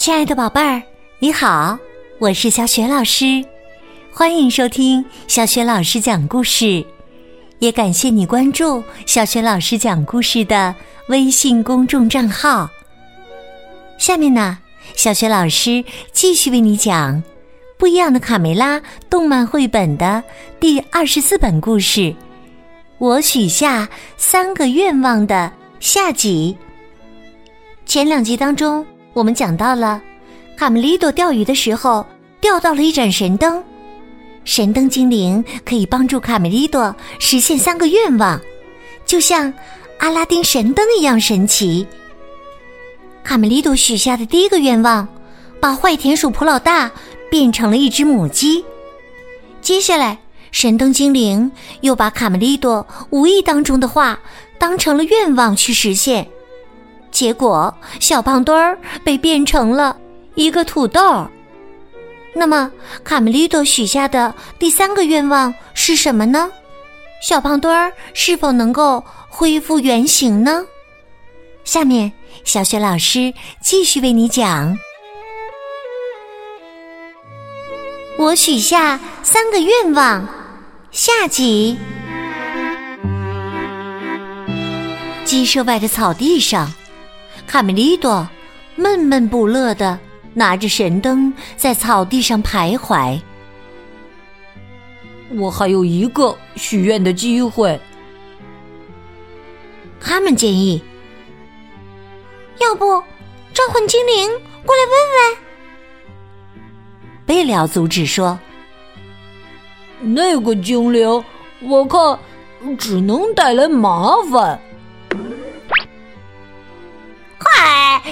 亲爱的宝贝儿，你好，我是小雪老师，欢迎收听小雪老师讲故事，也感谢你关注小雪老师讲故事的微信公众账号。下面呢，小雪老师继续为你讲《不一样的卡梅拉》动漫绘本的第二十四本故事。我许下三个愿望的下集。前两集当中。我们讲到了，卡梅利多钓鱼的时候钓到了一盏神灯，神灯精灵可以帮助卡梅利多实现三个愿望，就像阿拉丁神灯一样神奇。卡梅利多许下的第一个愿望，把坏田鼠普老大变成了一只母鸡。接下来，神灯精灵又把卡梅利多无意当中的话当成了愿望去实现。结果，小胖墩儿被变成了一个土豆。那么，卡梅利多许下的第三个愿望是什么呢？小胖墩儿是否能够恢复原形呢？下面，小雪老师继续为你讲。我许下三个愿望，下集。鸡舍外的草地上。卡梅利多闷闷不乐的拿着神灯在草地上徘徊。我还有一个许愿的机会。他们建议，要不召唤精灵过来问问。贝里奥阻止说：“那个精灵，我看只能带来麻烦。”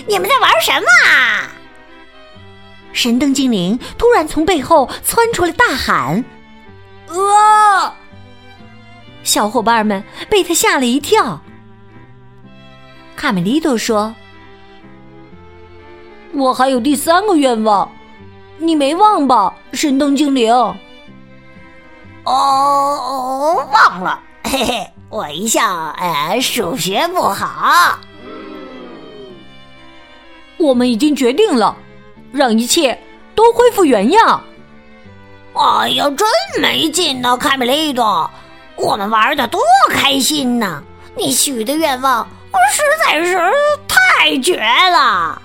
你们在玩什么？神灯精灵突然从背后窜出来，大喊：“啊！”小伙伴们被他吓了一跳。卡梅利多说：“我还有第三个愿望，你没忘吧，神灯精灵？”哦，忘了，嘿嘿，我一向呃数学不好。我们已经决定了，让一切都恢复原样。哎呀，真没劲呢，卡梅利多！我们玩的多开心呢！你许的愿望实在是太绝了。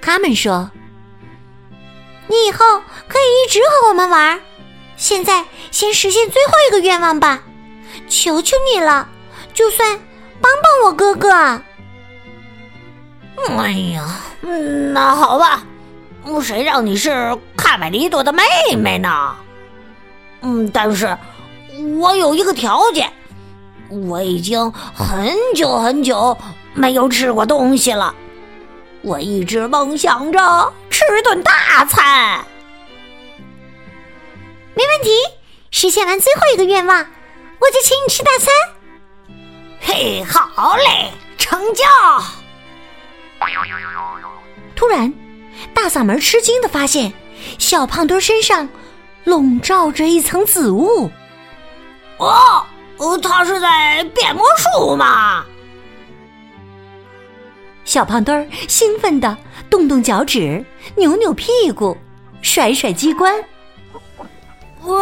他们说：“你以后可以一直和我们玩。现在先实现最后一个愿望吧，求求你了！就算帮帮我哥哥。”哎呀，嗯那好吧，谁让你是卡梅利多的妹妹呢？嗯，但是我有一个条件，我已经很久很久没有吃过东西了，我一直梦想着吃顿大餐。没问题，实现完最后一个愿望，我就请你吃大餐。嘿，好嘞，成交。突然，大嗓门吃惊的发现，小胖墩身上笼罩着一层紫雾。哦，他是在变魔术吗？小胖墩儿兴奋的动动脚趾，扭扭屁股，甩甩机关。哇，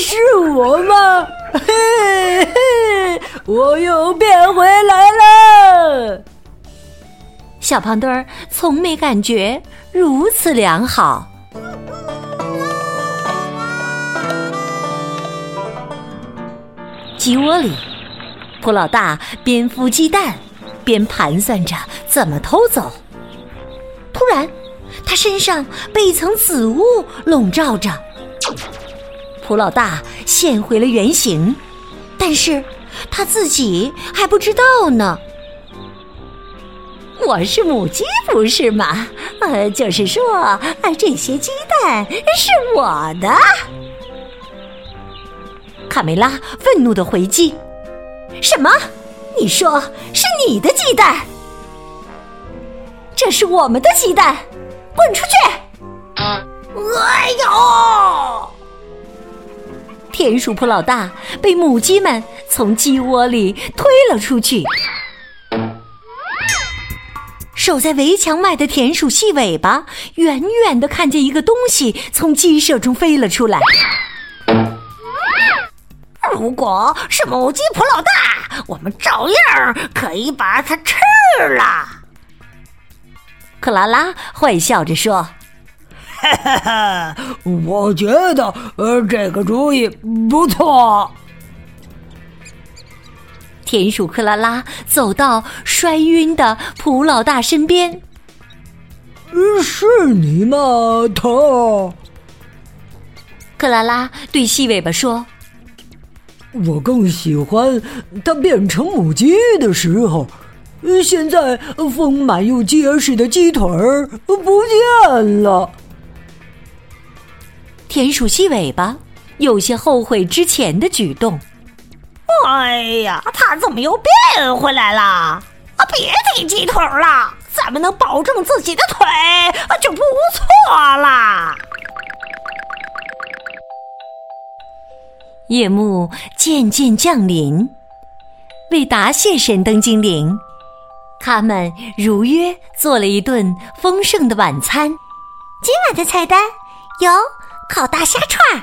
是我吗？嘿嘿，我又变回来了。小胖墩儿从没感觉如此良好。鸡窝里，普老大边孵鸡蛋边盘算着怎么偷走。突然，他身上被一层紫雾笼罩着。普老大现回了原形，但是他自己还不知道呢。我是母鸡，不是吗？呃，就是说，这些鸡蛋是我的。卡梅拉愤怒的回击：“什么？你说是你的鸡蛋？这是我们的鸡蛋，滚出去！”哎呦！田鼠普老大被母鸡们从鸡窝里推了出去。守在围墙外的田鼠细尾巴远远的看见一个东西从鸡舍中飞了出来。如果是母鸡普老大，我们照样可以把它吃了。克拉拉坏笑着说：“哈哈哈，我觉得呃这个主意不错。”田鼠克拉拉走到摔晕的普老大身边：“是你吗，头？”克拉拉对细尾巴说。我更喜欢它变成母鸡的时候。现在丰满又结实的鸡腿儿不见了。田鼠细尾巴有些后悔之前的举动。哎呀，它怎么又变回来了？啊，别提鸡腿了，咱们能保证自己的腿就不错了。夜幕渐渐降临，为答谢神灯精灵，他们如约做了一顿丰盛的晚餐。今晚的菜单有烤大虾串，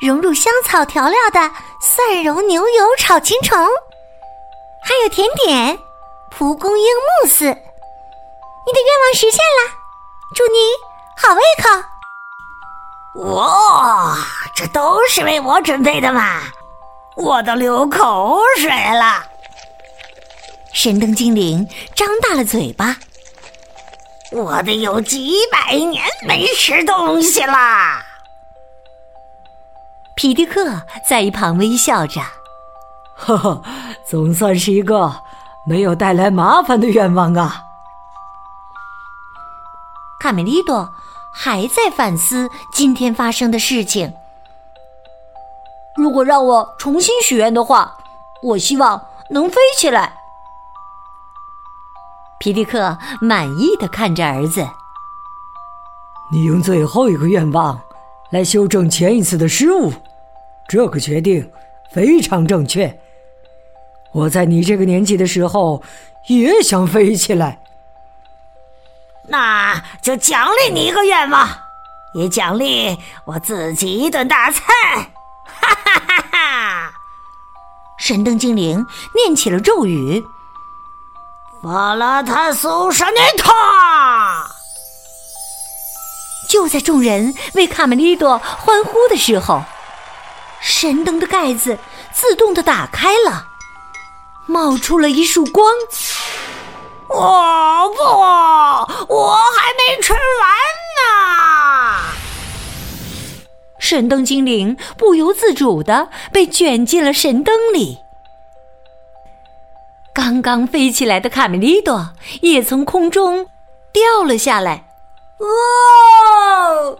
融入香草调料的蒜蓉牛油炒青虫，还有甜点蒲公英慕斯。你的愿望实现了，祝你好胃口。哇，这都是为我准备的嘛！我都流口水了。神灯精灵张大了嘴巴，我得有几百年没吃东西啦。皮迪克在一旁微笑着，呵呵，总算是一个没有带来麻烦的愿望啊。卡梅利多。还在反思今天发生的事情。如果让我重新许愿的话，我希望能飞起来。皮迪克满意的看着儿子：“你用最后一个愿望来修正前一次的失误，这个决定非常正确。我在你这个年纪的时候也想飞起来。”那就奖励你一个愿望，也奖励我自己一顿大餐。哈哈哈哈！神灯精灵念起了咒语：“法拉塔苏沙尼塔。”就在众人为卡梅利多欢呼的时候，神灯的盖子自动的打开了，冒出了一束光。我不，我还没吃完呢。神灯精灵不由自主的被卷进了神灯里。刚刚飞起来的卡梅利多也从空中掉了下来。哦！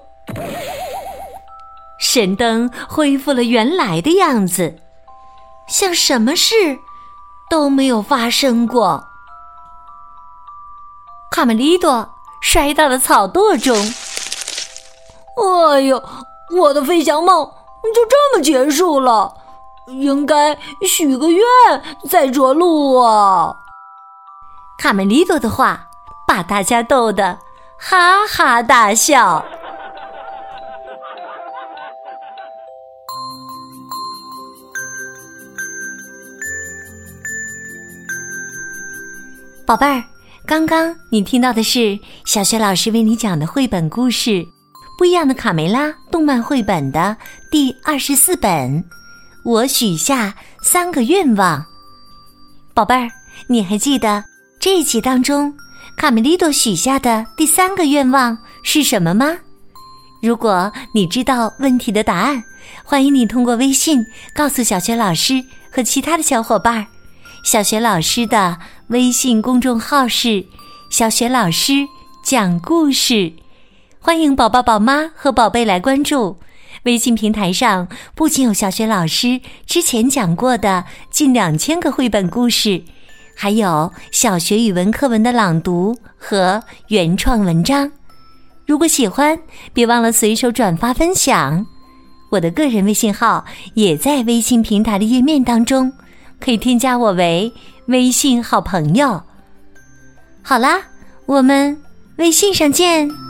神灯恢复了原来的样子，像什么事都没有发生过。卡梅利多摔到了草垛中。哎呦，我的飞翔梦就这么结束了，应该许个愿再着陆啊！卡梅利多的话把大家逗得哈哈大笑。宝贝儿。刚刚你听到的是小学老师为你讲的绘本故事《不一样的卡梅拉》动漫绘本的第二十四本。我许下三个愿望，宝贝儿，你还记得这一集当中卡梅利多许下的第三个愿望是什么吗？如果你知道问题的答案，欢迎你通过微信告诉小学老师和其他的小伙伴儿。小学老师的微信公众号是“小学老师讲故事”，欢迎宝宝、宝妈和宝贝来关注。微信平台上不仅有小学老师之前讲过的近两千个绘本故事，还有小学语文课文的朗读和原创文章。如果喜欢，别忘了随手转发分享。我的个人微信号也在微信平台的页面当中。可以添加我为微信好朋友。好啦，我们微信上见。